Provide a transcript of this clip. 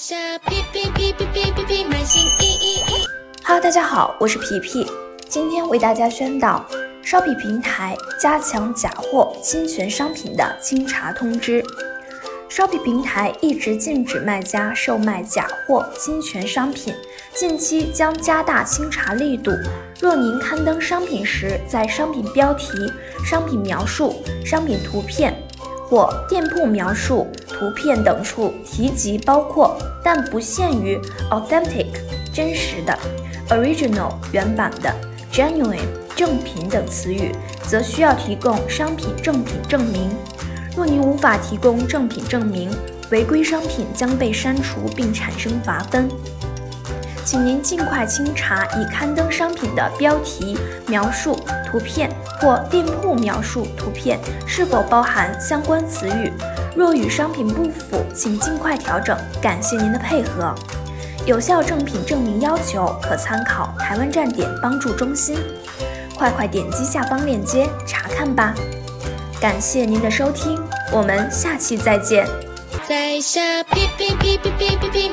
下皮皮皮皮皮皮皮买新衣衣衣。Hello，大家好，我是皮皮，今天为大家宣导烧皮平台加强假货侵权商品的清查通知。烧皮平台一直禁止卖家售卖假货、侵权商品，近期将加大清查力度。若您刊登商品时，在商品标题、商品描述、商品图片或店铺描述、图片等处提及包括但不限于 authentic 真实的、original 原版的、genuine 正品等词语，则需要提供商品正品证明。若您无法提供正品证明，违规商品将被删除并产生罚分。请您尽快清查已刊登商品的标题、描述、图片或店铺描述、图片是否包含相关词语。若与商品不符，请尽快调整。感谢您的配合。有效正品证明要求可参考台湾站点帮助中心，快快点击下方链接查看吧。感谢您的收听，我们下期再见。在下皮皮皮皮皮皮皮买新衣衣衣。